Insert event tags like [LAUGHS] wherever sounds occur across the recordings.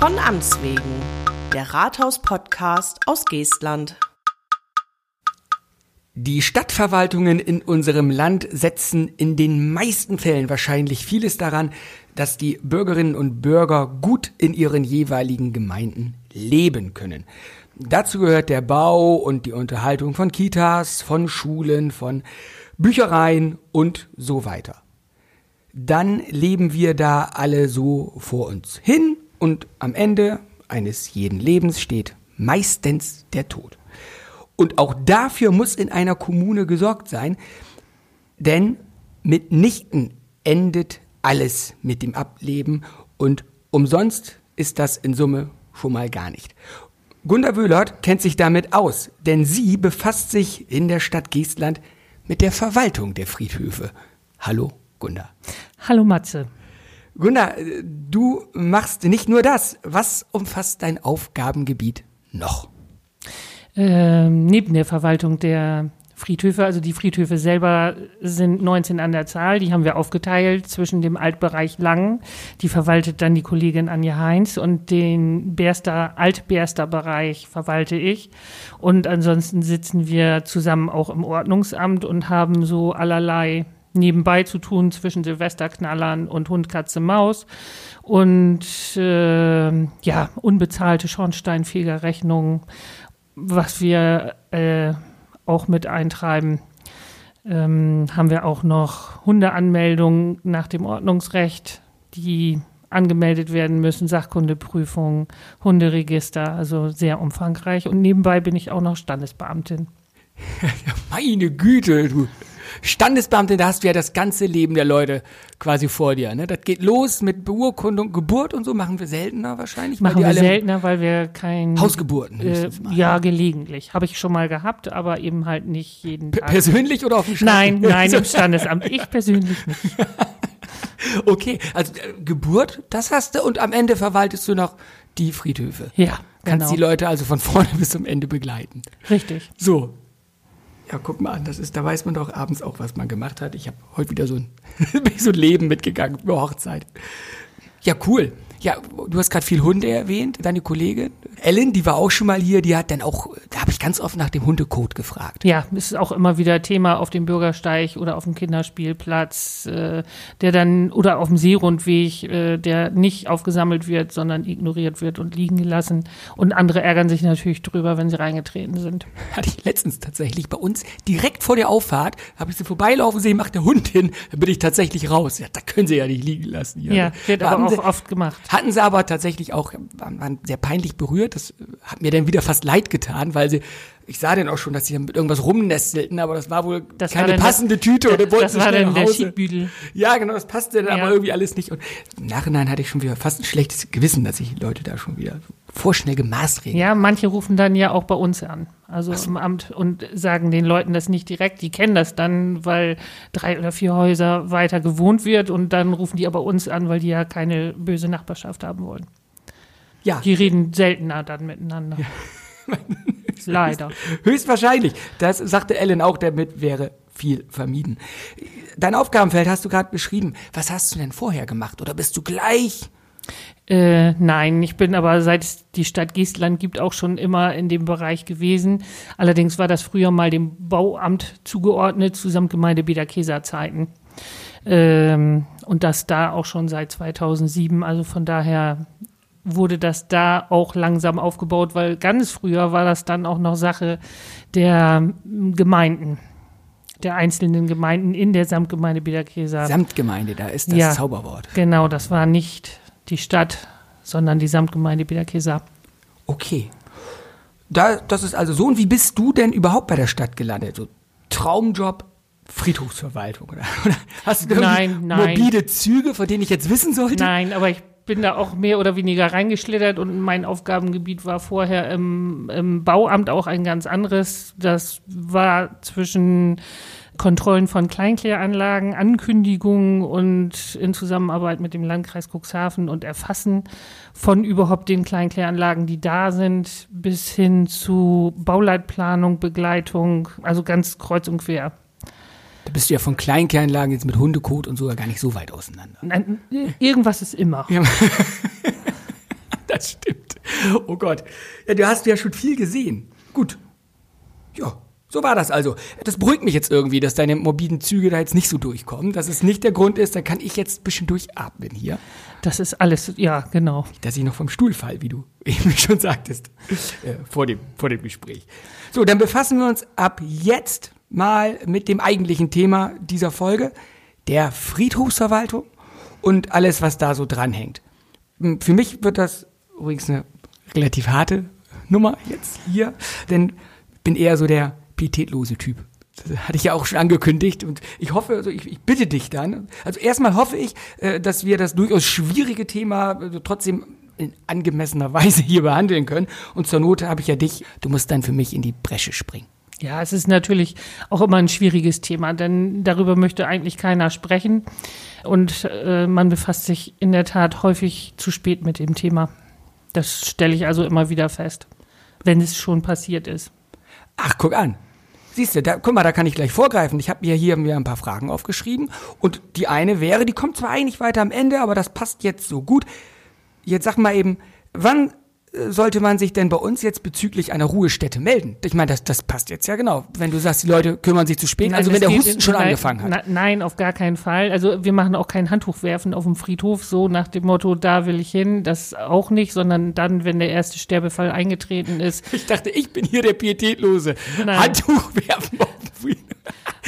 Von Amts wegen, der Rathaus-Podcast aus Geestland. Die Stadtverwaltungen in unserem Land setzen in den meisten Fällen wahrscheinlich vieles daran, dass die Bürgerinnen und Bürger gut in ihren jeweiligen Gemeinden leben können. Dazu gehört der Bau und die Unterhaltung von Kitas, von Schulen, von Büchereien und so weiter. Dann leben wir da alle so vor uns hin und am Ende eines jeden Lebens steht meistens der Tod. Und auch dafür muss in einer Kommune gesorgt sein, denn mitnichten endet alles mit dem Ableben und umsonst ist das in Summe schon mal gar nicht. Gunda Wöhlert kennt sich damit aus, denn sie befasst sich in der Stadt Geestland mit der Verwaltung der Friedhöfe. Hallo, Gunda. Hallo, Matze. Gunda, du machst nicht nur das. Was umfasst dein Aufgabengebiet noch? Ähm, neben der Verwaltung der Friedhöfe, also die Friedhöfe selber sind 19 an der Zahl, die haben wir aufgeteilt zwischen dem Altbereich Lang, die verwaltet dann die Kollegin Anja Heinz und den Berster, Altberster Bereich verwalte ich. Und ansonsten sitzen wir zusammen auch im Ordnungsamt und haben so allerlei nebenbei zu tun zwischen Silvesterknallern und Hund, Katze, Maus und äh, ja, unbezahlte Schornsteinfegerrechnungen was wir äh, auch mit eintreiben, ähm, haben wir auch noch Hundeanmeldungen nach dem Ordnungsrecht, die angemeldet werden müssen, Sachkundeprüfungen, Hunderegister, also sehr umfangreich. Und nebenbei bin ich auch noch Standesbeamtin. [LAUGHS] Meine Güte, du Standesbeamtin, da hast du ja das ganze Leben der Leute quasi vor dir. Ne? Das geht los mit Beurkundung, Geburt und so machen wir seltener wahrscheinlich. Machen wir seltener, weil wir kein Hausgeburten. Äh, ja, gelegentlich. Habe ich schon mal gehabt, aber eben halt nicht jeden Tag. Persönlich oder auf dem Standesamt? Nein, nein, im [LAUGHS] Standesamt. Ich persönlich nicht. [LAUGHS] okay, also äh, Geburt, das hast du und am Ende verwaltest du noch die Friedhöfe. Ja. Kannst genau. die Leute also von vorne [LAUGHS] bis zum Ende begleiten. Richtig. So, ja, guck mal an, das ist, da weiß man doch abends auch, was man gemacht hat. Ich habe heute wieder so ein, [LAUGHS] so ein Leben mitgegangen über Hochzeit. Ja, cool. Ja, du hast gerade viel Hunde erwähnt, deine Kollegin. Ellen, die war auch schon mal hier, die hat dann auch, da habe ich ganz oft nach dem Hundecode gefragt. Ja, ist auch immer wieder Thema auf dem Bürgersteig oder auf dem Kinderspielplatz, äh, der dann, oder auf dem Seerundweg, äh, der nicht aufgesammelt wird, sondern ignoriert wird und liegen gelassen. Und andere ärgern sich natürlich drüber, wenn sie reingetreten sind. Hatte ich letztens tatsächlich bei uns direkt vor der Auffahrt, habe ich sie vorbeilaufen sehen, macht der Hund hin, dann bin ich tatsächlich raus. Ja, da können sie ja nicht liegen lassen. Hier. Ja, wird aber auch oft gemacht. Hatten sie aber tatsächlich auch, waren sehr peinlich berührt. Das hat mir dann wieder fast leid getan, weil sie, ich sah dann auch schon, dass sie mit irgendwas rumnestelten, aber das war wohl das keine war passende der, Tüte. oder wollten das war dann der Schiedbüdel. Ja, genau, das passte dann ja. aber irgendwie alles nicht. Und im Nachhinein hatte ich schon wieder fast ein schlechtes Gewissen, dass ich Leute da schon wieder vorschnell gemaßregelt. Ja, manche rufen dann ja auch bei uns an, also so. im Amt und sagen den Leuten das nicht direkt. Die kennen das dann, weil drei oder vier Häuser weiter gewohnt wird und dann rufen die aber uns an, weil die ja keine böse Nachbarschaft haben wollen. Ja. Die reden seltener dann miteinander. Ja. [LAUGHS] Leider. Höchstwahrscheinlich. Das sagte Ellen auch, damit wäre viel vermieden. Dein Aufgabenfeld hast du gerade beschrieben. Was hast du denn vorher gemacht? Oder bist du gleich äh, nein, ich bin aber seit es die Stadt Geestland gibt auch schon immer in dem Bereich gewesen. Allerdings war das früher mal dem Bauamt zugeordnet, zu Samtgemeinde Bederkeser Zeiten. Ähm, und das da auch schon seit 2007. Also von daher wurde das da auch langsam aufgebaut, weil ganz früher war das dann auch noch Sache der Gemeinden der einzelnen Gemeinden in der Samtgemeinde Bederkeser. Samtgemeinde, da ist das ja, Zauberwort. Genau, das war nicht die Stadt, sondern die Samtgemeinde Bederkesa. Okay. Da, das ist also so. Und wie bist du denn überhaupt bei der Stadt gelandet? So Traumjob, Friedhofsverwaltung oder, [LAUGHS] oder hast du nein, nein. mobile Züge, von denen ich jetzt wissen sollte? Nein, aber ich bin da auch mehr oder weniger reingeschlittert und mein Aufgabengebiet war vorher im, im Bauamt auch ein ganz anderes. Das war zwischen Kontrollen von Kleinkläranlagen, Ankündigungen und in Zusammenarbeit mit dem Landkreis Cuxhaven und Erfassen von überhaupt den Kleinkläranlagen, die da sind, bis hin zu Bauleitplanung, Begleitung, also ganz kreuz und quer. Da bist du ja von Kleinkläranlagen jetzt mit Hundekot und sogar gar nicht so weit auseinander. Nein, irgendwas ist immer. Ja. [LAUGHS] das stimmt. Oh Gott. Ja, du hast ja schon viel gesehen. Gut. Ja, so war das also. Das beruhigt mich jetzt irgendwie, dass deine morbiden Züge da jetzt nicht so durchkommen. Dass es nicht der Grund ist, dann kann ich jetzt ein bisschen durchatmen hier. Das ist alles, ja, genau. Dass ich noch vom Stuhl fall, wie du [LAUGHS] eben schon sagtest, äh, vor, dem, vor dem Gespräch. So, dann befassen wir uns ab jetzt mal mit dem eigentlichen Thema dieser Folge, der Friedhofsverwaltung und alles, was da so dranhängt. Hm, für mich wird das übrigens eine relativ harte Nummer jetzt hier, denn bin eher so der pietätlose Typ. Das hatte ich ja auch schon angekündigt und ich hoffe, also ich, ich bitte dich dann. Also erstmal hoffe ich, äh, dass wir das durchaus schwierige Thema äh, trotzdem in angemessener [LAUGHS] Weise hier behandeln können. Und zur Not habe ich ja dich. Du musst dann für mich in die Bresche springen. Ja, es ist natürlich auch immer ein schwieriges Thema, denn darüber möchte eigentlich keiner sprechen. Und äh, man befasst sich in der Tat häufig zu spät mit dem Thema. Das stelle ich also immer wieder fest, wenn es schon passiert ist. Ach, guck an. Siehst du, da, guck mal, da kann ich gleich vorgreifen. Ich habe mir hier mir ein paar Fragen aufgeschrieben und die eine wäre, die kommt zwar eigentlich weiter am Ende, aber das passt jetzt so gut. Jetzt sag mal eben, wann sollte man sich denn bei uns jetzt bezüglich einer Ruhestätte melden? Ich meine, das, das passt jetzt ja genau. Wenn du sagst, die Leute kümmern sich zu spät, Nein, also wenn der Husten schon nein, angefangen hat. na- Nein, auf gar keinen Fall. Also wir machen auch kein Handtuch werfen auf dem Friedhof, so nach dem Motto, da will ich hin, das auch nicht, sondern dann, wenn der erste Sterbefall eingetreten ist. Ich dachte, ich bin hier der Pietätlose. Nein. Handtuch werfen auf den Frieden.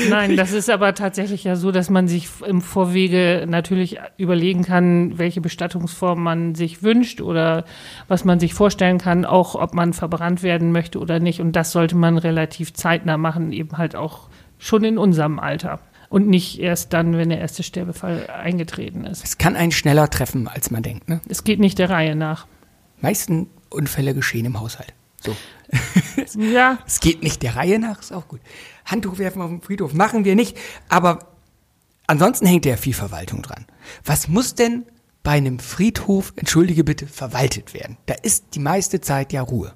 Nein, das ist aber tatsächlich ja so, dass man sich im Vorwege natürlich überlegen kann, welche Bestattungsform man sich wünscht oder was man sich vorstellen kann, auch ob man verbrannt werden möchte oder nicht. Und das sollte man relativ zeitnah machen, eben halt auch schon in unserem Alter. Und nicht erst dann, wenn der erste Sterbefall eingetreten ist. Es kann einen schneller treffen, als man denkt. Ne? Es geht nicht der Reihe nach. meisten Unfälle geschehen im Haushalt. So. [LAUGHS] Ja, Es geht nicht der Reihe nach, ist auch gut. Handtuch werfen auf dem Friedhof machen wir nicht, aber ansonsten hängt ja viel Verwaltung dran. Was muss denn bei einem Friedhof, entschuldige bitte, verwaltet werden? Da ist die meiste Zeit ja Ruhe.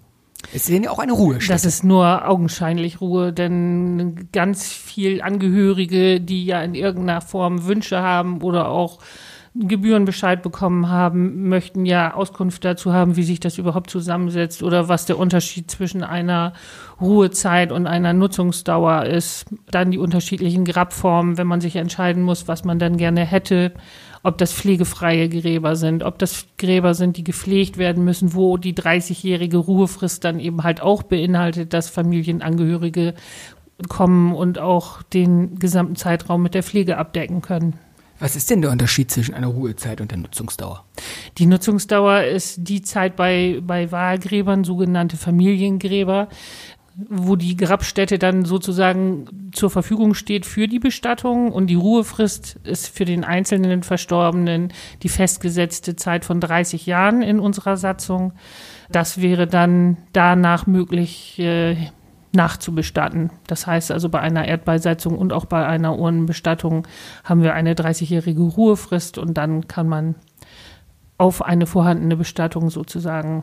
Es ist ja auch eine Ruhestätte. Das ist nur augenscheinlich Ruhe, denn ganz viel Angehörige, die ja in irgendeiner Form Wünsche haben oder auch Gebührenbescheid bekommen haben, möchten ja Auskunft dazu haben, wie sich das überhaupt zusammensetzt oder was der Unterschied zwischen einer Ruhezeit und einer Nutzungsdauer ist. Dann die unterschiedlichen Grabformen, wenn man sich entscheiden muss, was man dann gerne hätte, ob das pflegefreie Gräber sind, ob das Gräber sind, die gepflegt werden müssen, wo die 30-jährige Ruhefrist dann eben halt auch beinhaltet, dass Familienangehörige kommen und auch den gesamten Zeitraum mit der Pflege abdecken können. Was ist denn der Unterschied zwischen einer Ruhezeit und der Nutzungsdauer? Die Nutzungsdauer ist die Zeit bei, bei Wahlgräbern, sogenannte Familiengräber, wo die Grabstätte dann sozusagen zur Verfügung steht für die Bestattung und die Ruhefrist ist für den einzelnen Verstorbenen die festgesetzte Zeit von 30 Jahren in unserer Satzung. Das wäre dann danach möglich äh, nachzubestatten. Das heißt also bei einer Erdbeisetzung und auch bei einer Urnenbestattung haben wir eine 30-jährige Ruhefrist und dann kann man auf eine vorhandene Bestattung sozusagen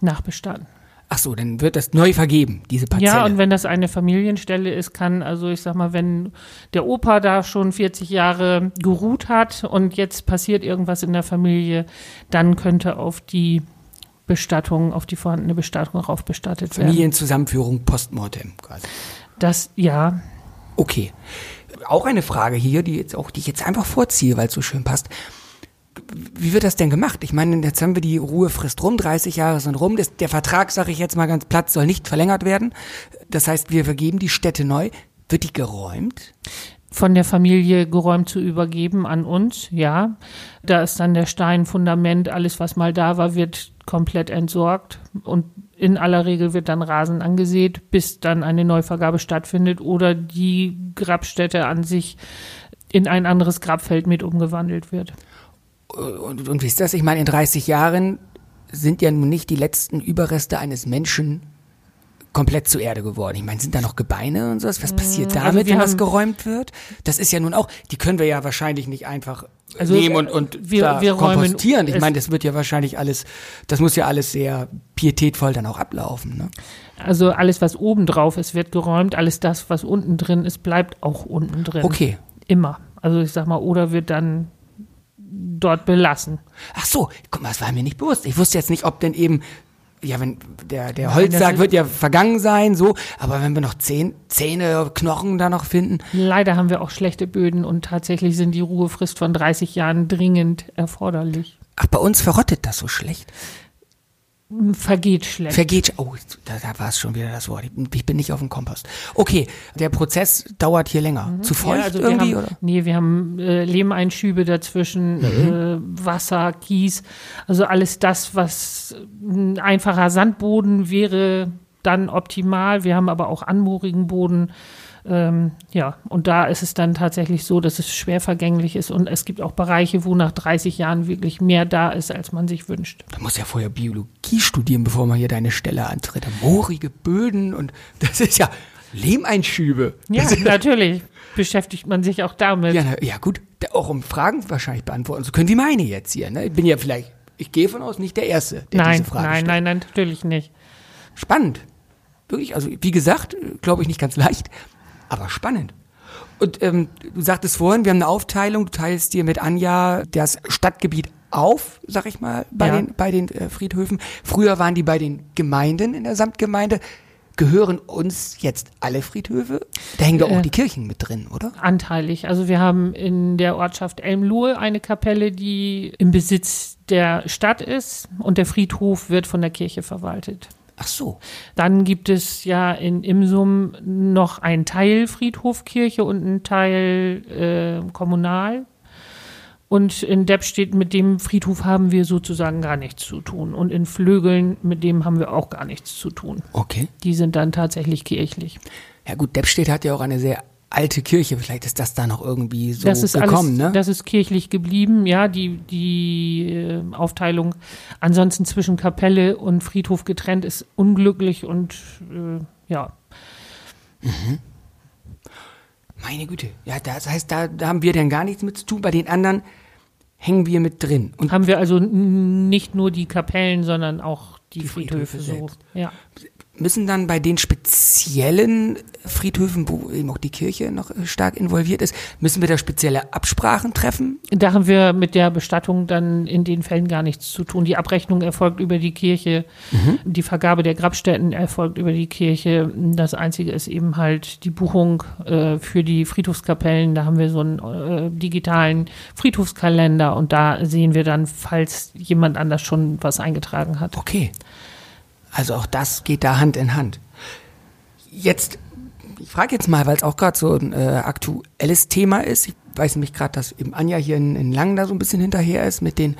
nachbestatten. Ach so, dann wird das neu vergeben, diese Parzelle. Ja, und wenn das eine Familienstelle ist, kann, also ich sag mal, wenn der Opa da schon 40 Jahre geruht hat und jetzt passiert irgendwas in der Familie, dann könnte auf die Bestattung, auf die vorhandene Bestattung rauf bestattet werden. Familienzusammenführung postmortem quasi. Das, ja, Okay. Auch eine Frage hier, die jetzt auch, die ich jetzt einfach vorziehe, weil es so schön passt. Wie wird das denn gemacht? Ich meine, jetzt haben wir die Ruhefrist rum, 30 Jahre sind rum. Das, der Vertrag, sage ich jetzt mal ganz platt, soll nicht verlängert werden. Das heißt, wir vergeben die Stätte neu. Wird die geräumt? Von der Familie geräumt zu übergeben an uns, ja. Da ist dann der Stein, Fundament, alles, was mal da war, wird komplett entsorgt und in aller Regel wird dann Rasen angesät, bis dann eine Neuvergabe stattfindet oder die Grabstätte an sich in ein anderes Grabfeld mit umgewandelt wird. Und, und wie ist das? Ich meine, in 30 Jahren sind ja nun nicht die letzten Überreste eines Menschen komplett zur Erde geworden. Ich meine, sind da noch Gebeine und sowas? Was passiert also damit, wir wenn was haben- geräumt wird? Das ist ja nun auch, die können wir ja wahrscheinlich nicht einfach Also, nehmen und, und wir- da wir kompostieren. Ich meine, das wird ja wahrscheinlich alles, das muss ja alles sehr pietätvoll dann auch ablaufen. Ne? Also alles, was oben drauf ist, wird geräumt. Alles das, was unten drin ist, bleibt auch unten drin. Okay. Immer. Also ich sag mal, oder wird dann dort belassen. Ach so, guck mal, das war mir nicht bewusst. Ich wusste jetzt nicht, ob denn eben, ja, wenn der, der Holzsack wird ja vergangen sein, so, aber wenn wir noch Zähne, Zähne, Knochen da noch finden, Leider haben wir auch schlechte Böden und tatsächlich sind die Ruhefrist von 30 Jahren dringend erforderlich. ach, bei uns verrottet das so schlecht. Vergeht schlecht. Vergeht, oh, da, da war es schon wieder das Wort. Ich, bin nicht auf dem Kompost. Okay, der Prozess dauert hier länger. Zu feucht Mhm. Ja, also irgendwie, wir haben, oder? Nee, wir haben äh, Lehmeinschübe dazwischen, äh, Wasser, Kies, also alles das, was ein einfacher Sandboden wäre, dann optimal. Wir haben aber auch anmoorigen Boden. Ähm, ja, und da ist es dann tatsächlich so, dass es schwer vergänglich ist und es gibt auch Bereiche, wo nach 30 Jahren wirklich mehr da ist, als man sich wünscht. Du musst ja vorher Biologie studieren, bevor man hier deine Stelle antritt. Moorige Böden und [LAUGHS] das ist ja Lehmeinschübe. Ja, Das natürlich beschäftigt man sich auch damit. Ja, na, ja gut, da auch um Fragen wahrscheinlich beantworten zu können, wie meine jetzt hier. Ne? Ich bin ja vielleicht, ich gehe von aus, nicht der Erste, der nein, diese Frage nein, stellt. nein, nein, natürlich nicht. Spannend. Wirklich, also wie gesagt, glaube ich nicht ganz leicht, aber spannend. Und ähm, du sagtest vorhin, wir haben eine Aufteilung, du teilst dir mit Anja das Stadtgebiet auf, sag ich mal, bei Ja. den, bei den äh, Friedhöfen. Früher waren die bei den Gemeinden in der Samtgemeinde. Gehören uns jetzt alle Friedhöfe? Da hängen doch auch Äh. die Kirchen mit drin, oder? Anteilig. Also wir haben in der Ortschaft Elmlohe eine Kapelle, die im Besitz der Stadt ist und der Friedhof wird von der Kirche verwaltet. Ach so. Dann gibt es ja in Imsum noch einen Teil Friedhofkirche und einen Teil äh, kommunal. Und in Deppstedt mit dem Friedhof haben wir sozusagen gar nichts zu tun. Und in Flögeln mit dem haben wir auch gar nichts zu tun. Okay. Die sind dann tatsächlich kirchlich. Ja gut, Deppstedt hat ja auch eine sehr alte Kirche. Vielleicht ist das da noch irgendwie so das ist gekommen, alles, ne? das ist kirchlich geblieben, ja, die, die äh, Aufteilung. Ansonsten zwischen Kapelle und Friedhof getrennt ist unglücklich und äh, ja, Meine Güte. Ja, das heißt, da, da haben wir dann gar nichts mit zu tun. Bei den anderen hängen wir mit drin. Und haben wir also nicht nur die Kapellen, sondern auch die, Die Friedhöfe, Friedhöfe so. Ja. Müssen dann bei den speziellen Friedhöfen, wo eben auch die Kirche noch äh, stark involviert ist, müssen wir da spezielle Absprachen treffen? Da haben wir mit der Bestattung dann in den Fällen gar nichts zu tun. Die Abrechnung erfolgt über die Kirche, die Vergabe der Grabstätten erfolgt über die Kirche. Das Einzige ist eben halt die Buchung äh, für die Friedhofskapellen. Da haben wir so einen äh, digitalen Friedhofskalender und da sehen wir dann, falls jemand anders schon was eingetragen hat. Okay. Also auch das geht da Hand in Hand. Jetzt, ich frage jetzt mal, weil es auch gerade so ein äh, aktuelles Thema ist. Ich weiß nämlich gerade, dass eben Anja hier in, in Langen da so ein bisschen hinterher ist mit den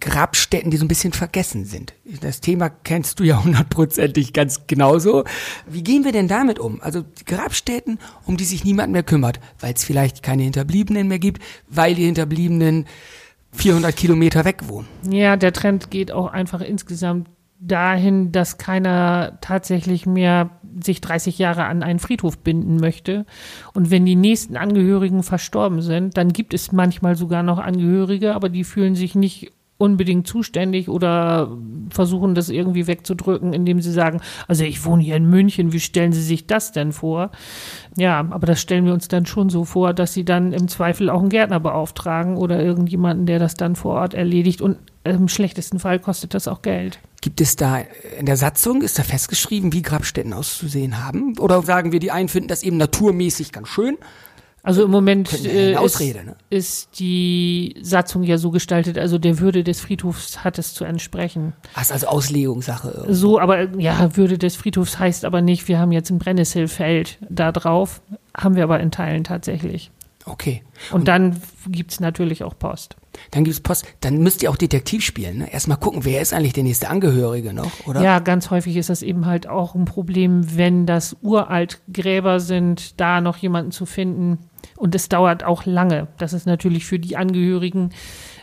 Grabstätten, die so ein bisschen vergessen sind. Das Thema kennst du ja hundertprozentig ganz genauso. Wie gehen wir denn damit um? Also die Grabstätten, um die sich niemand mehr kümmert, weil es vielleicht keine Hinterbliebenen mehr gibt, weil die Hinterbliebenen 400 Kilometer weg wohnen. Ja, der Trend geht auch einfach insgesamt dahin, dass keiner tatsächlich mehr sich 30 Jahre an einen Friedhof binden möchte. Und wenn die nächsten Angehörigen verstorben sind, dann gibt es manchmal sogar noch Angehörige, aber die fühlen sich nicht unbedingt zuständig oder versuchen das irgendwie wegzudrücken, indem sie sagen, also ich wohne hier in München, wie stellen Sie sich das denn vor? Ja, aber das stellen wir uns dann schon so vor, dass sie dann im Zweifel auch einen Gärtner beauftragen oder irgendjemanden, der das dann vor Ort erledigt und im schlechtesten Fall kostet das auch Geld. Gibt es da in der Satzung, ist da festgeschrieben, wie Grabstätten auszusehen haben? Oder sagen wir, die einen finden das eben naturmäßig ganz schön? Also im Moment äh, Ausrede, ist, ne? ist die Satzung ja so gestaltet, also der Würde des Friedhofs hat es zu entsprechen. Ach, ist also Auslegungssache. irgendwie. So, aber ja, Würde des Friedhofs heißt aber nicht, wir haben jetzt ein Brennnesselfeld da drauf, haben wir aber in Teilen tatsächlich. Okay. Und dann gibt's natürlich auch Post. Dann gibt's Post. Dann müsst ihr auch Detektiv spielen. Ne? Erstmal gucken, wer ist eigentlich der nächste Angehörige noch, oder? Ja, ganz häufig ist das eben halt auch ein Problem, wenn das uralt Gräber sind, da noch jemanden zu finden. Und es dauert auch lange. Das ist natürlich für die Angehörigen,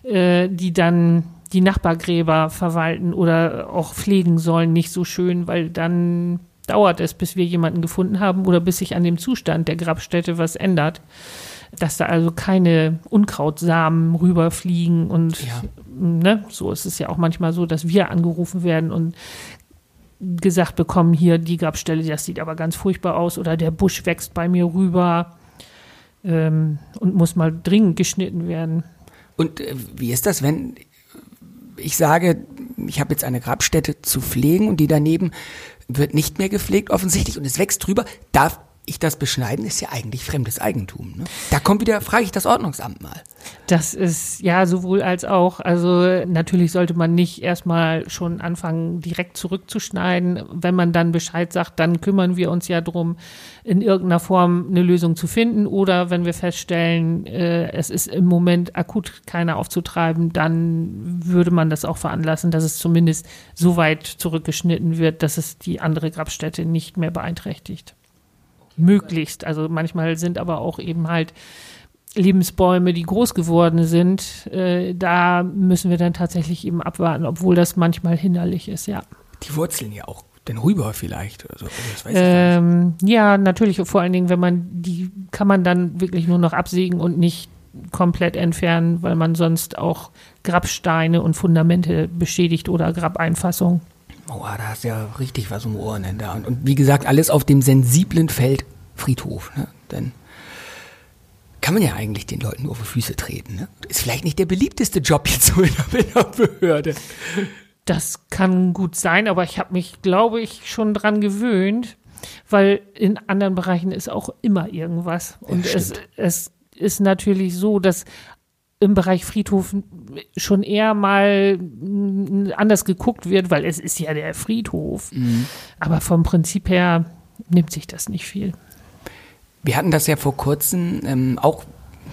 äh, die dann die Nachbargräber verwalten oder auch pflegen sollen, nicht so schön, weil dann dauert es, bis wir jemanden gefunden haben oder bis sich an dem Zustand der Grabstätte was ändert. Dass da also keine Unkrautsamen rüberfliegen und Ja. ne, so ist es ja auch manchmal so, dass wir angerufen werden und gesagt bekommen, hier die Grabstelle, das sieht aber ganz furchtbar aus oder der Busch wächst bei mir rüber ähm, und muss mal dringend geschnitten werden. Und äh, wie ist das, wenn ich sage, ich habe jetzt eine Grabstätte zu pflegen und die daneben wird nicht mehr gepflegt offensichtlich und es wächst drüber, darf ich das beschneiden, ist ja eigentlich fremdes Eigentum. Ne? Da kommt wieder, frage ich das Ordnungsamt mal. Das ist ja sowohl als auch. Also natürlich sollte man nicht erstmal schon anfangen, direkt zurückzuschneiden. Wenn man dann Bescheid sagt, dann kümmern wir uns ja drum, in irgendeiner Form eine Lösung zu finden. Oder wenn wir feststellen, äh, es ist im Moment akut keiner aufzutreiben, dann würde man das auch veranlassen, dass es zumindest so weit zurückgeschnitten wird, dass es die andere Grabstätte nicht mehr beeinträchtigt möglichst. Also manchmal sind aber auch eben halt Lebensbäume, die groß geworden sind. Äh, da müssen wir dann tatsächlich eben abwarten, obwohl das manchmal hinderlich ist, ja. Die Wurzeln ja auch denn rüber vielleicht oder so. Ähm, ja, natürlich. Vor allen Dingen, wenn man die kann man dann wirklich nur noch absägen und nicht komplett entfernen, weil man sonst auch Grabsteine und Fundamente beschädigt oder Grabeinfassung. Oh, da hast du ja richtig was um Ohren. Ne? Und, und wie gesagt, alles auf dem sensiblen Feld Friedhof. Ne? Denn kann man ja eigentlich den Leuten nur auf die Füße treten. Ne? Ist vielleicht nicht der beliebteste Job jetzt so in der [LAUGHS] Behörde. Das kann gut sein, aber ich habe mich, glaube ich, schon dran gewöhnt, weil in anderen Bereichen ist auch immer irgendwas. Und ja, es, es ist natürlich so, dass im Bereich Friedhof schon eher mal anders geguckt wird, weil es ist ja der Friedhof. Mhm. Aber vom Prinzip her nimmt sich das nicht viel. Wir hatten das ja vor kurzem ähm, auch,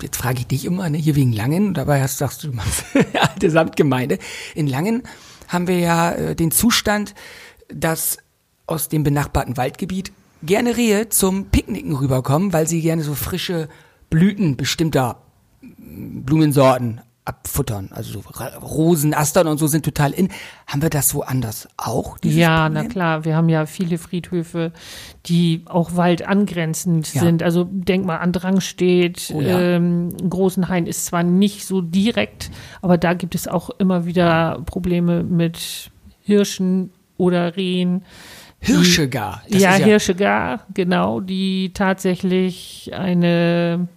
jetzt frage ich dich immer, ne, hier wegen Langen, dabei hast, sagst du, du machst [LAUGHS] alte Samtgemeinde. In Langen haben wir ja äh, den Zustand, dass aus dem benachbarten Waldgebiet gerne Rehe zum Picknicken rüberkommen, weil sie gerne so frische Blüten bestimmter Blumensorten abfuttern. Also so Rosen, Astern und so sind total in. Haben wir das woanders auch? Ja, Problem? na klar. Wir haben ja viele Friedhöfe, die auch waldangrenzend ja. sind. Also denk mal an Drangstedt. Oh ja. ähm, Großenhain ist zwar nicht so direkt, aber da gibt es auch immer wieder Probleme mit Hirschen oder Rehen. Hirsche gar. ja, ja, Hirsche gar, genau, die tatsächlich eine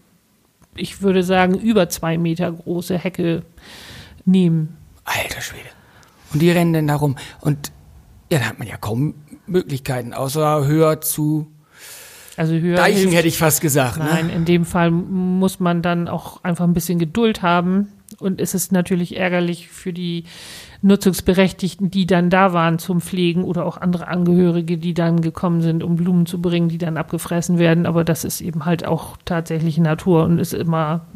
ich würde sagen, über zwei Meter große Hecke nehmen. Alter Schwede. Und die rennen dann da rum. Und ja, da hat man ja kaum Möglichkeiten, außer höher zu also höher Deichen hilft, hätte ich fast gesagt. Ne? Nein, in dem Fall muss man dann auch einfach ein bisschen Geduld haben. Und es ist natürlich ärgerlich für die Nutzungsberechtigten, die dann da waren zum Pflegen oder auch andere Angehörige, die dann gekommen sind, um Blumen zu bringen, die dann abgefressen werden. Aber das ist eben halt auch tatsächlich Natur und ist immer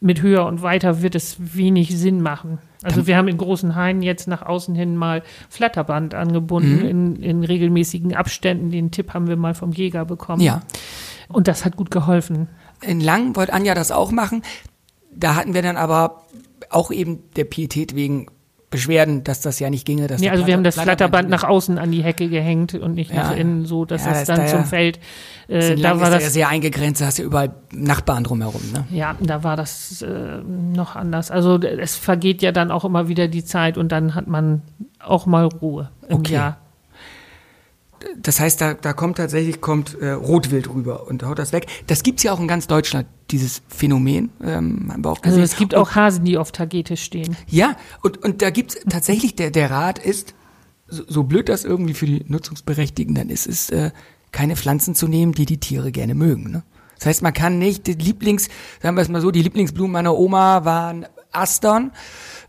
mit höher und weiter wird es wenig Sinn machen. Also wir haben in großen Hainen jetzt nach außen hin mal Flatterband angebunden mhm. in, in regelmäßigen Abständen. Den Tipp haben wir mal vom Jäger bekommen. Ja. Und das hat gut geholfen. In Lang wollte Anja das auch machen. Da hatten wir dann aber auch eben der Pietät wegen Beschwerden, dass das ja nicht ginge. Dass ja, also wir haben das Flatterband nach außen an die Hecke gehängt und nicht ja. nach innen, so dass ja, das, das dann da zum ja, Feld. Äh, da war das ja sehr eingegrenzt, da hast du ja überall Nachbarn drumherum. Ne? Ja, da war das äh, noch anders. Also es vergeht ja dann auch immer wieder die Zeit und dann hat man auch mal Ruhe im okay. Jahr das heißt, da, da kommt tatsächlich kommt äh, Rotwild rüber und haut das weg. Das gibt's ja auch in ganz Deutschland, dieses Phänomen. Ähm, haben wir auch gesehen. Also es gibt auch Hasen, die auf Tagete stehen. Ja, und, und da gibt's tatsächlich, der, der Rat ist, so, so blöd das irgendwie für die Nutzungsberechtigten dann ist, ist äh, keine Pflanzen zu nehmen, die die Tiere gerne mögen. Ne? Das heißt, man kann nicht, die Lieblings, sagen wir es mal so, die Lieblingsblumen meiner Oma waren Astern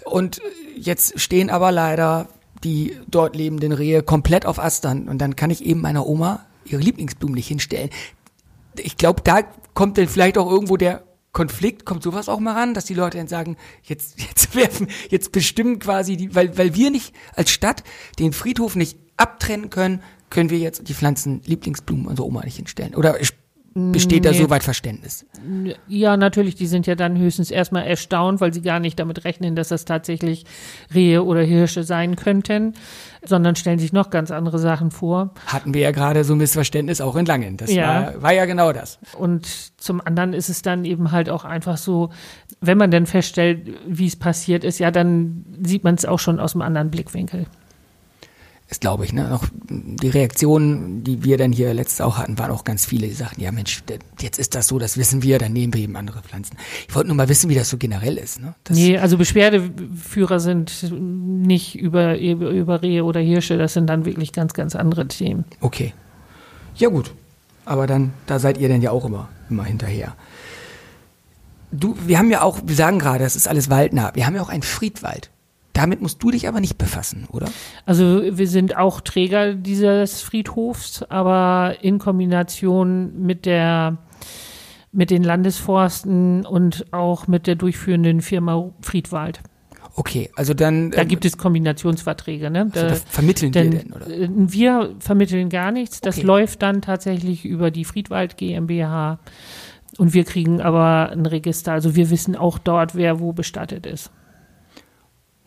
und jetzt stehen aber leider die dort lebenden Rehe komplett auf Astern. Und dann kann ich eben meiner Oma ihre Lieblingsblumen nicht hinstellen. Ich glaube, da kommt dann vielleicht auch irgendwo der Konflikt, kommt sowas auch mal ran, dass die Leute dann sagen, jetzt, [LAUGHS] jetzt werfen, jetzt bestimmen quasi die, weil, weil wir nicht als Stadt den Friedhof nicht abtrennen können, können wir jetzt die Pflanzen Lieblingsblumen unserer Oma nicht hinstellen. Oder Besteht nee. da soweit Verständnis? Ja, natürlich. Die sind ja dann höchstens erstmal erstaunt, weil sie gar nicht damit rechnen, dass das tatsächlich Rehe oder Hirsche sein könnten, sondern stellen sich noch ganz andere Sachen vor. Hatten wir ja gerade so ein Missverständnis auch in Langen. Das ja. War, war ja genau das. Und zum anderen ist es dann eben halt auch einfach so, wenn man dann feststellt, wie es passiert ist, ja, dann sieht man es auch schon aus einem anderen Blickwinkel. Das glaube ich, ne? Auch die Reaktionen, die wir dann hier letztes auch hatten, waren auch ganz viele, die sagten, ja Mensch, jetzt ist das so, das wissen wir, dann nehmen wir eben andere Pflanzen. Ich wollte nur mal wissen, wie das so generell ist. Ne? Das nee, also Beschwerdeführer sind nicht über, über Rehe oder Hirsche, das sind dann wirklich ganz, ganz andere Themen. Okay. Ja gut. Aber dann, da seid ihr dann ja auch immer, immer hinterher. Du, wir haben ja auch, wir sagen gerade, das ist alles waldnah. Wir haben ja auch einen Friedwald. Damit musst du dich aber nicht befassen, oder? Also wir sind auch Träger dieses Friedhofs, aber in Kombination mit der mit den Landesforsten und auch mit der durchführenden Firma Friedwald. Okay, also dann. Da ähm, gibt es Kombinationsverträge, ne? Da, also vermitteln denn, wir denn, oder? Äh, wir vermitteln gar nichts. Das okay. läuft dann tatsächlich über die Friedwald GmbH. Und wir kriegen aber ein Register. Also wir wissen auch dort, wer wo bestattet ist.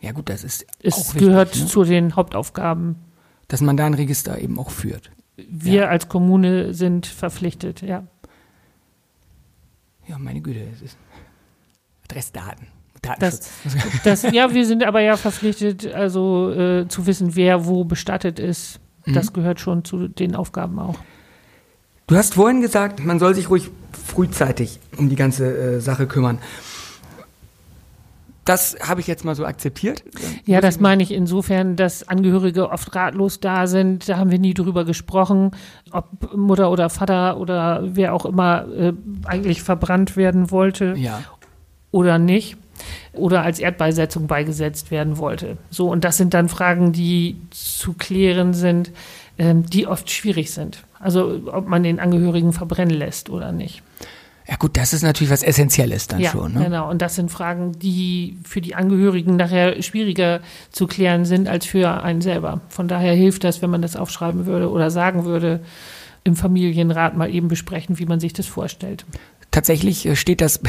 Ja gut, das ist es auch wichtig, gehört ne? zu den Hauptaufgaben. Dass man da ein Register eben auch führt. Wir ja. als Kommune sind verpflichtet, ja. Ja, meine Güte, es ist Adressdaten. Das, [LAUGHS] das, ja, wir sind aber ja verpflichtet, also äh, zu wissen, wer wo bestattet ist. Mhm. Das gehört schon zu den Aufgaben auch. Du hast vorhin gesagt, man soll sich ruhig frühzeitig um die ganze äh, Sache kümmern. Das habe ich jetzt mal so akzeptiert. Ja, das meine ich insofern, dass Angehörige oft ratlos da sind. Da haben wir nie drüber gesprochen, ob Mutter oder Vater oder wer auch immer äh, eigentlich verbrannt werden wollte ja. oder nicht oder als Erdbeisetzung beigesetzt werden wollte. So, und das sind dann Fragen, die zu klären sind, ähm, die oft schwierig sind. Also ob man den Angehörigen verbrennen lässt oder nicht. Ja gut, das ist natürlich was Essentielles dann ja, schon. Ne? Genau, und das sind Fragen, die für die Angehörigen nachher schwieriger zu klären sind als für einen selber. Von daher hilft das, wenn man das aufschreiben würde oder sagen würde, im Familienrat mal eben besprechen, wie man sich das vorstellt tatsächlich äh, steht das,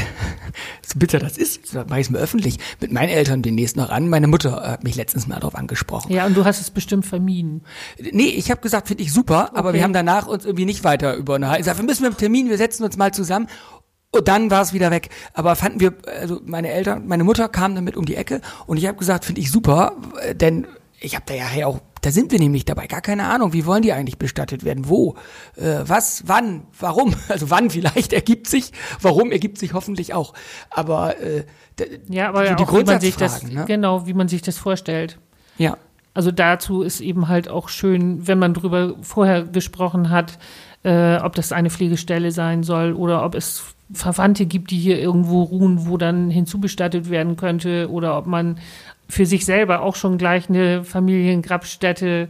[LAUGHS] so bitter das ist, das mache ich es mir öffentlich, mit meinen Eltern demnächst noch an. Meine Mutter hat mich letztens mal darauf angesprochen. Ja, und du hast es bestimmt vermieden. Nee, ich habe gesagt, finde ich super, aber okay. wir haben danach uns irgendwie nicht weiter über eine Ich sag, wir müssen mit dem Termin, wir setzen uns mal zusammen. Und dann war es wieder weg. Aber fanden wir, also meine Eltern, meine Mutter kam damit um die Ecke und ich habe gesagt, finde ich super, denn ich habe da ja auch da sind wir nämlich dabei. Gar keine Ahnung, wie wollen die eigentlich bestattet werden? Wo? Äh, was? Wann? Warum? [LAUGHS] Also wann vielleicht ergibt sich, warum ergibt sich hoffentlich auch. Aber äh, ja, aber die, die auch, wie man sich das ne? genau, wie man sich das vorstellt. Ja. Also dazu ist eben halt auch schön, wenn man drüber vorher gesprochen hat, äh, ob das eine Pflegestelle sein soll oder ob es Verwandte gibt, die hier irgendwo ruhen, wo dann hinzubestattet werden könnte oder ob man für sich selber auch schon gleich eine Familiengrabstätte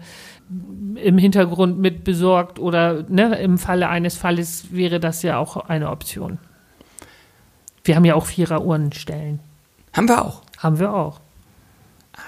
im Hintergrund mit besorgt oder ne, im Falle eines Falles wäre das ja auch eine Option. Wir haben ja auch Vierer-Urnenstellen. Haben wir auch. Haben wir auch.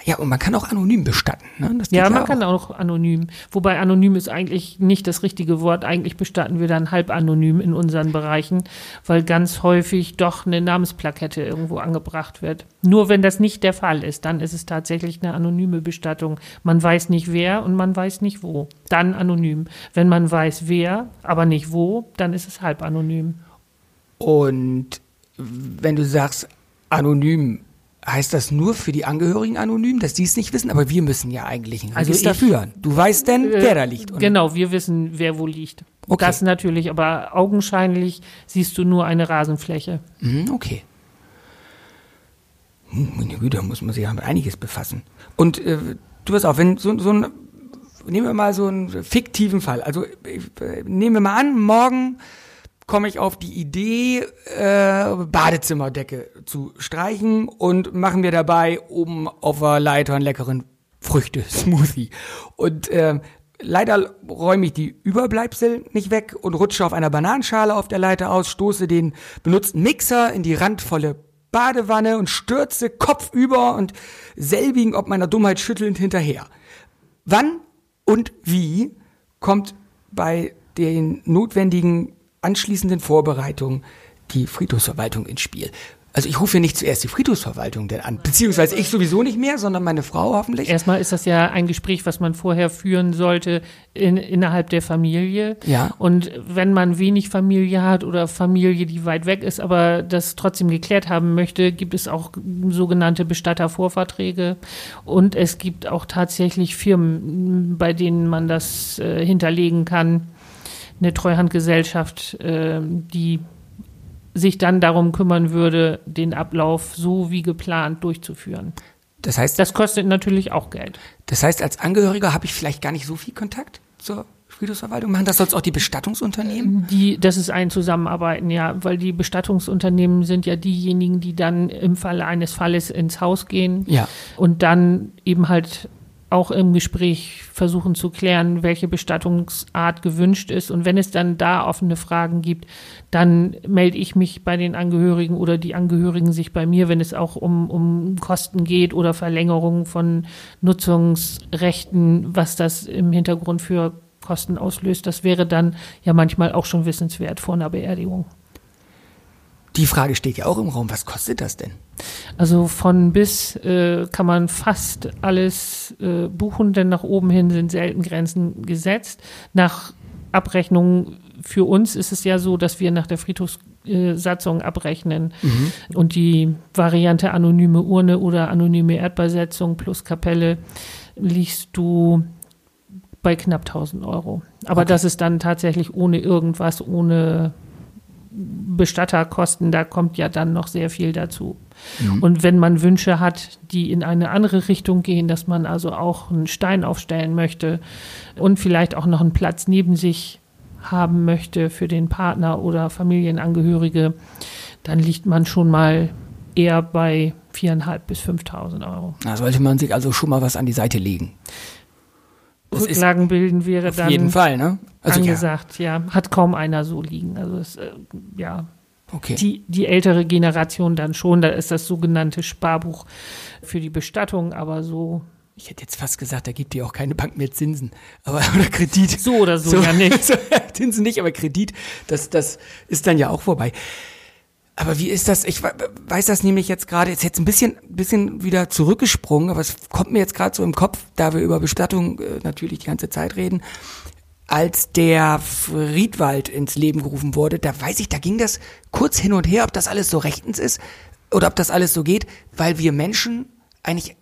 Ja, und man kann auch anonym bestatten. Ne? ja, man auch. kann auch anonym. Wobei anonym ist eigentlich nicht das richtige Wort. Eigentlich bestatten wir dann halb anonym in unseren Bereichen, weil ganz häufig doch eine Namensplakette irgendwo angebracht wird. Nur wenn das nicht der Fall ist, dann ist es tatsächlich eine anonyme Bestattung. Man weiß nicht wer und man weiß nicht wo. Dann anonym. Wenn man weiß wer, aber nicht wo, dann ist es halb anonym. Und wenn du sagst anonym, Heißt das nur für die Angehörigen anonym, dass die es nicht wissen? Aber wir müssen ja eigentlich ein also Register führen. Du weißt denn, äh, wer da liegt. Genau, wir wissen, wer wo liegt. Okay. Das natürlich, aber augenscheinlich siehst du nur eine Rasenfläche. Mhm, okay. Hm, meine Güte, da muss man sich ja mit einiges befassen. Und äh, du wirst auch, wenn so, so ein, nehmen wir mal so einen fiktiven Fall. Also äh, nehmen wir mal an, morgen komme ich auf die Idee, äh, Badezimmerdecke zu streichen und machen mir dabei oben auf der Leiter einen leckeren Früchte-Smoothie. Und äh, leider räume ich die Überbleibsel nicht weg und rutsche auf einer Bananenschale auf der Leiter aus, stoße den benutzten Mixer in die randvolle Badewanne und stürze kopfüber und selbigen ob meiner Dummheit schüttelnd hinterher. Wann und wie kommt bei den notwendigen anschließenden Vorbereitungen die Friedhofsverwaltung ins Spiel. Also ich rufe nicht zuerst die Friedhofsverwaltung denn an, beziehungsweise ich sowieso nicht mehr, sondern meine Frau hoffentlich. Erstmal ist das ja ein Gespräch, was man vorher führen sollte in, innerhalb der Familie. Ja. Und wenn man wenig Familie hat oder Familie, die weit weg ist, aber das trotzdem geklärt haben möchte, gibt es auch sogenannte Bestattervorverträge. Und es gibt auch tatsächlich Firmen, bei denen man das äh, hinterlegen kann. Eine Treuhandgesellschaft, äh, die sich dann darum kümmern würde, den Ablauf so wie geplant durchzuführen. Das heißt, Das kostet natürlich auch Geld. das heißt, als Angehöriger habe ich vielleicht gar nicht so viel Kontakt zur Friedhofsverwaltung. Machen das sonst auch die Bestattungsunternehmen? Die, das ist ein Zusammenarbeiten, ja, weil die Bestattungsunternehmen sind ja diejenigen, die dann im Falle eines Falles ins Haus gehen Ja. und dann eben halt auch im Gespräch versuchen zu klären, welche Bestattungsart gewünscht ist. Und wenn es dann da offene Fragen gibt, dann melde ich mich bei den Angehörigen oder die Angehörigen sich bei mir, wenn es auch um, um Kosten geht oder Verlängerung von Nutzungsrechten, was das im Hintergrund für Kosten auslöst. Das wäre dann ja manchmal auch schon wissenswert vor einer Beerdigung. Die Frage steht ja auch im Raum. Was kostet das denn? Also von bis äh, kann man fast alles äh, buchen, denn nach oben hin sind selten Grenzen gesetzt. Nach Abrechnung für uns ist es ja so, dass wir nach der Friedhofssatzung abrechnen und die Variante anonyme Urne oder anonyme Erdbeisetzung plus Kapelle liegst du bei knapp 1000 Euro. Aber Okay. das ist dann tatsächlich ohne irgendwas, ohne Bestatterkosten, da kommt ja dann noch sehr viel dazu. Und wenn man Wünsche hat, die in eine andere Richtung gehen, dass man also auch einen Stein aufstellen möchte und vielleicht auch noch einen Platz neben sich haben möchte für den Partner oder Familienangehörige, dann liegt man schon mal eher bei 4.500 bis 5.000 Euro. Da sollte man sich also schon mal was an die Seite legen. Rücklagen bilden wäre auf dann jeden Fall, ne? Also ja, angesagt, ja. Hat kaum einer so liegen. Also es, äh, ja, okay. die, die ältere Generation dann schon, da ist das sogenannte Sparbuch für die Bestattung, aber so, Ich hätte jetzt fast gesagt, da gibt dir auch keine Bank mehr Zinsen. Aber [LAUGHS] oder Kredit. so oder so, ja nicht. [LAUGHS] So, [LAUGHS] Zinsen nicht, aber Kredit, das, das ist dann ja auch vorbei. Aber wie ist das? Ich we- weiß das nämlich jetzt gerade, ist jetzt ein bisschen, bisschen wieder zurückgesprungen, aber es kommt mir jetzt gerade so im Kopf, da wir über Bestattung äh, natürlich die ganze Zeit reden. Als der Friedwald ins Leben gerufen wurde, da weiß ich, da ging das kurz hin und her, ob das alles so rechtens ist oder ob das alles so geht, weil wir Menschen eigentlich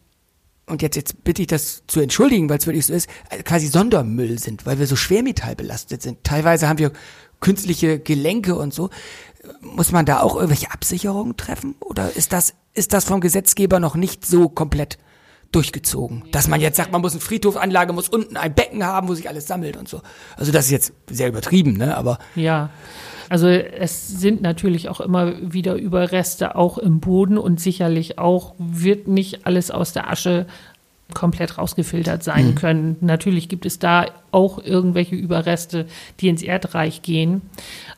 und jetzt, jetzt bitte ich das zu entschuldigen, weil es wirklich so ist, äh, quasi Sondermüll sind, weil wir so schwermetallbelastet sind. Teilweise haben wir künstliche Gelenke und so. Muss man da auch irgendwelche Absicherungen treffen? Oder ist das, ist das vom Gesetzgeber noch nicht so komplett durchgezogen? Dass man jetzt sagt, man muss eine Friedhofanlage, muss unten ein Becken haben, wo sich alles sammelt und so. Also das ist jetzt sehr übertrieben, ne? Aber Ja. Also es sind natürlich auch immer wieder Überreste auch im Boden und sicherlich auch wird nicht alles aus der Asche komplett rausgefiltert sein können. Natürlich gibt es da auch irgendwelche Überreste, die ins Erdreich gehen.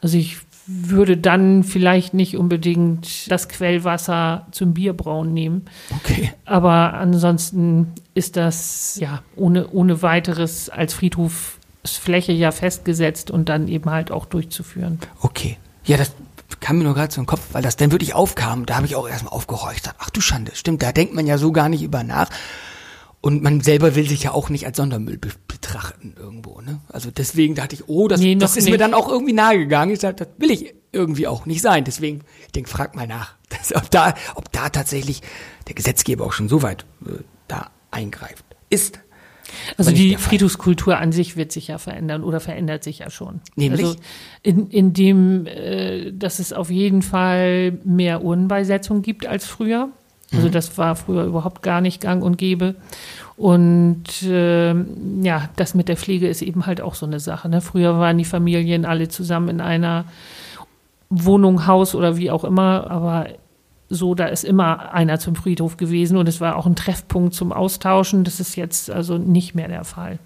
Also ich würde dann vielleicht nicht unbedingt das Quellwasser zum Bierbrauen nehmen. okay. Aber ansonsten ist das ja ohne, ohne weiteres als Friedhofsfläche ja festgesetzt und dann eben halt auch durchzuführen. Okay. Ja, das kam mir nur gerade so im Kopf, weil das dann wirklich aufkam. Da habe ich auch erstmal aufgehorcht. Ach du Schande, stimmt, da denkt man ja so gar nicht über nach. Und man selber will sich ja auch nicht als Sondermüll be betrachten irgendwo. Ne? Also deswegen dachte ich, oh, das, Nee, das ist mir nicht. dann auch irgendwie nahegegangen. Ich dachte, das will ich irgendwie auch nicht sein. Deswegen, ich denke, frag mal nach, [LAUGHS] dass, ob, da, ob da tatsächlich der Gesetzgeber auch schon so weit äh, da eingreift. Ist. Also die. Friedhofskultur an sich wird sich ja verändern oder verändert sich ja schon. Nämlich? Also in, in dem, äh, dass es auf jeden Fall mehr Urnenbeisetzung gibt als früher. Also Mhm. das war früher überhaupt gar nicht gang und gäbe. Und ähm, ja, das mit der Pflege ist eben halt auch so eine Sache. Ne? Früher waren die Familien alle zusammen in einer Wohnung, Haus oder wie auch immer, aber so, da ist immer einer zum Friedhof gewesen und es war auch ein Treffpunkt zum Austauschen. Das ist jetzt also nicht mehr der Fall.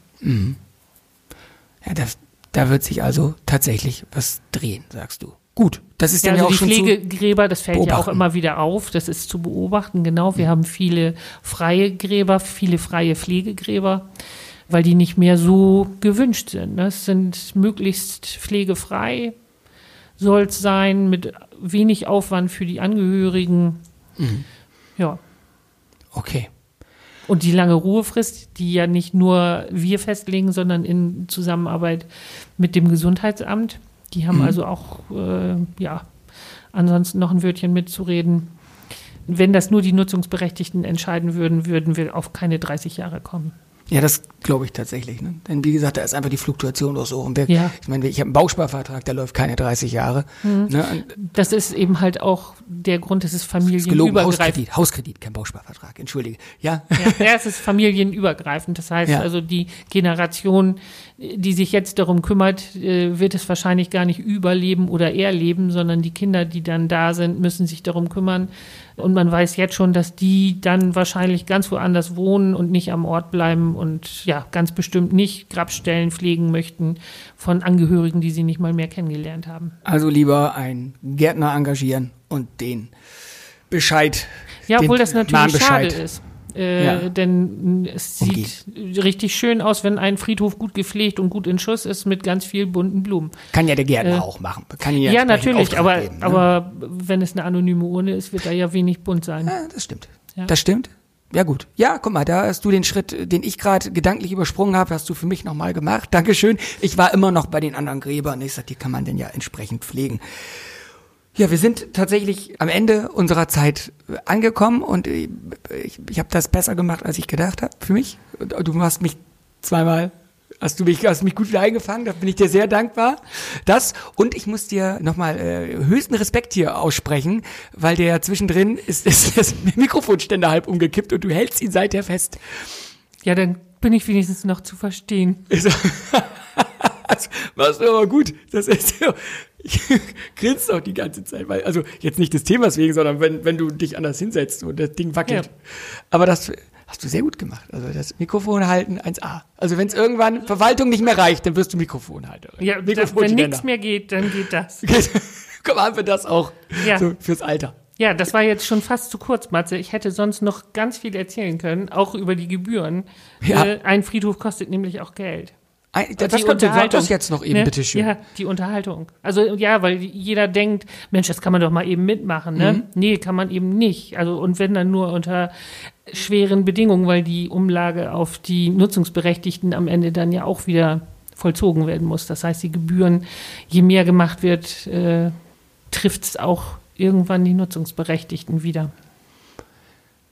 Ja, da, da wird sich also tatsächlich was drehen, sagst du. Gut, das ist Ja, dann ja, also auch die schon Pflegegräber, das fällt ja auch immer wieder auf. Das ist zu beobachten, genau. Wir haben viele freie Gräber, viele freie Pflegegräber, weil die nicht mehr so gewünscht sind. ne? Es sind möglichst pflegefrei, soll es sein, mit wenig Aufwand für die Angehörigen. Ja. Okay. Und die lange Ruhefrist, die ja nicht nur wir festlegen, sondern in Zusammenarbeit mit dem Gesundheitsamt. Die haben Mhm. also auch, äh, ja, ansonsten noch ein Wörtchen mitzureden. Wenn das nur die Nutzungsberechtigten entscheiden würden, würden wir auf keine 30 Jahre kommen. Ja, das glaube ich tatsächlich. Ne? Denn wie gesagt, da ist einfach die Fluktuation durchs Ohr und Berg. Ja. Ich meine, ich habe einen Bausparvertrag, der läuft keine 30 Jahre. Mhm. Ne? Das ist eben halt auch der Grund, es ist ist familienübergreifend. Hauskredit, Hauskredit, kein Bausparvertrag, entschuldige. Ja, Ja, ja, es ist familienübergreifend. Das heißt Ja. also, die Generation, die sich jetzt darum kümmert, äh, wird es wahrscheinlich gar nicht überleben oder erleben, sondern die Kinder, die dann da sind, müssen sich darum kümmern. Und man weiß jetzt schon, dass die dann wahrscheinlich ganz woanders wohnen und nicht am Ort bleiben und ja, ganz bestimmt nicht Grabstellen pflegen möchten von Angehörigen, die sie nicht mal mehr kennengelernt haben. also lieber einen Gärtner engagieren und den Bescheid. Ja, obwohl das natürlich schade ist. Äh, Ja. Denn es sieht richtig schön aus, wenn ein Friedhof gut gepflegt und gut in Schuss ist mit ganz viel bunten Blumen. Kann ja der Gärtner Äh, auch machen. Kann Ja, entsprechend natürlich, aber, geben, ne? aber wenn es eine anonyme Urne ist, wird da ja wenig bunt sein. Ja, das stimmt. Ja. Das stimmt. Ja gut. Ja, guck mal, da hast du den Schritt, den ich gerade gedanklich übersprungen habe, hast du für mich nochmal gemacht. Dankeschön. Ich war immer noch bei den anderen Gräbern. Ich sag, die kann man denn ja entsprechend pflegen. Ja, wir sind tatsächlich am Ende unserer Zeit angekommen und äh, ich, ich habe das besser gemacht, als ich gedacht habe für mich. Du hast mich zweimal, hast du mich, hast mich gut wieder eingefangen, da bin ich dir sehr dankbar. Das und ich muss dir nochmal äh, höchsten Respekt hier aussprechen, weil der zwischendrin ist, [LAUGHS] ist das Mikrofonständer halb umgekippt und du hältst ihn seither fest. Ja, dann bin ich wenigstens noch zu verstehen. [LAUGHS] Ich so, das machst du aber gut. Das ist so. Ich grinst auch die ganze Zeit, weil, also jetzt nicht des Themas wegen, sondern wenn, wenn du dich anders hinsetzt und das Ding wackelt. Ja. Aber das hast du sehr gut gemacht. Also das Mikrofon halten 1A. Also wenn es irgendwann Verwaltung nicht mehr reicht, dann wirst du Mikrofonhalter. Ja, da, wenn nichts mehr geht, dann geht das. [LAUGHS] Komm, haben wir das auch. Ja. So fürs Alter. Ja, das war jetzt schon fast zu kurz, Matze. Ich hätte sonst noch ganz viel erzählen können, auch über die Gebühren. Ja. Äh, ein Friedhof kostet nämlich auch Geld. Und das die kommt sag das jetzt noch eben, ne? bitteschön. Ja, die Unterhaltung. Also ja, weil jeder denkt, Mensch, das kann man doch mal eben mitmachen, ne? Mhm. Nee, kann man eben nicht. Also und wenn dann nur unter schweren Bedingungen, weil die Umlage auf die Nutzungsberechtigten am Ende dann ja auch wieder vollzogen werden muss. Das heißt, die Gebühren, je mehr gemacht wird, äh, trifft es auch irgendwann die Nutzungsberechtigten wieder.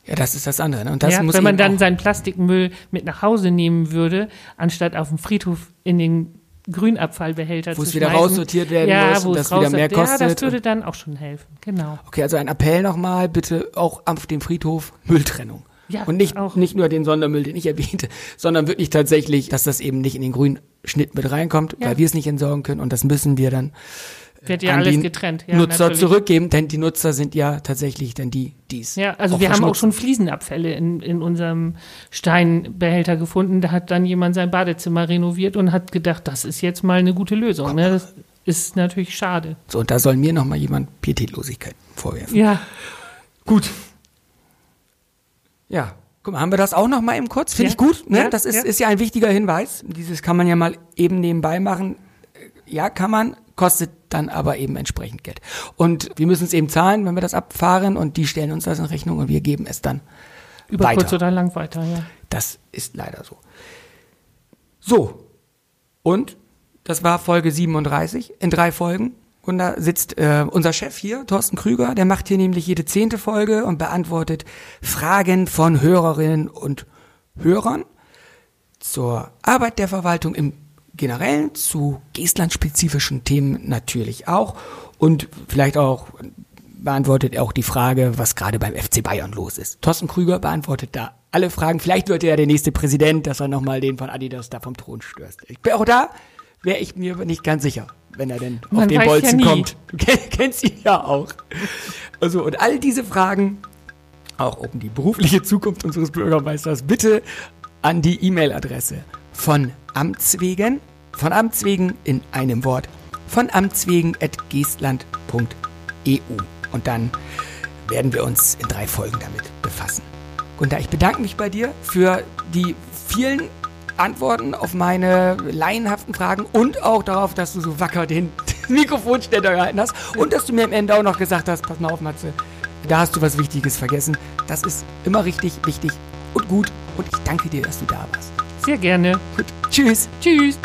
Ja, das ist das andere. Ne? Und das ja, muss wenn man dann seinen Plastikmüll mit nach Hause nehmen würde, anstatt auf dem Friedhof in den Grünabfallbehälter Wo zu es wieder raussortiert werden ja, muss wo und das wieder mehr raussortiert- Ja, das kostet würde dann auch schon helfen. Genau. Okay, also ein Appell nochmal, bitte auch auf dem Friedhof Mülltrennung. Ja, und nicht, auch. nicht nur den Sondermüll, den ich erwähnte, sondern wirklich tatsächlich, dass das eben nicht in den grünen Schnitt mit reinkommt, Ja. weil wir es nicht entsorgen können und das müssen wir dann Wird ja alles getrennt. Ja, Nutzer natürlich. zurückgeben, denn die Nutzer sind ja tatsächlich dann die, die es Ja, also wir haben auch schon Fliesenabfälle in, in unserem Steinbehälter gefunden. Da hat dann jemand sein Badezimmer renoviert und hat gedacht, das ist jetzt mal eine gute Lösung. Ne? Das ist natürlich schade. So, und da soll mir nochmal jemand Pietätlosigkeit vorwerfen. Ja, Gut. Ja, guck mal, haben wir das auch noch mal eben kurz? Finde Ja. ich gut. Ne? Ja, das ist, ja. ist ja ein wichtiger Hinweis. Dieses kann man ja mal eben nebenbei machen. Äh, Ja, kann man, kostet dann aber eben entsprechend Geld. Und wir müssen es eben zahlen, wenn wir das abfahren und die stellen uns das in Rechnung und wir geben es dann über weiter. kurz oder lang weiter, ja. Das ist leider so. So. Und das war Folge 37 in drei Folgen. Und da sitzt äh, unser Chef hier, Thorsten Krüger, der macht hier nämlich jede zehnte Folge und beantwortet Fragen von Hörerinnen und Hörern zur Arbeit der Verwaltung im Generellen, zu Geestland-spezifischen Themen natürlich auch und vielleicht auch beantwortet er auch die Frage, was gerade beim FC Bayern los ist. Thorsten Krüger beantwortet da alle Fragen. Vielleicht wird er ja der nächste Präsident, dass er nochmal den von Adidas da vom Thron stößt. Ich bin auch da, wäre ich mir nicht ganz sicher, wenn er denn auf Man den weiß Bolzen ja kommt. [LAUGHS] Du kenn- kennst ihn ja auch. Also, und all diese Fragen, auch um die berufliche Zukunft unseres Bürgermeisters, bitte an die E-Mail-Adresse von Amts wegen, von Amts wegen in einem Wort, von Amts wegen at geestland.eu. Und dann werden wir uns in drei Folgen damit befassen. Gunther, ich bedanke mich bei dir für die vielen Antworten auf meine laienhaften Fragen und auch darauf, dass du so wacker den, [LAUGHS] Mikrofonständer gehalten hast und dass du mir am Ende auch noch gesagt hast, pass mal auf, Matze, da hast du was Wichtiges vergessen. Das ist immer richtig, wichtig und gut und ich danke dir, dass du da warst. Sehr gerne. Tschüss. Tschüss.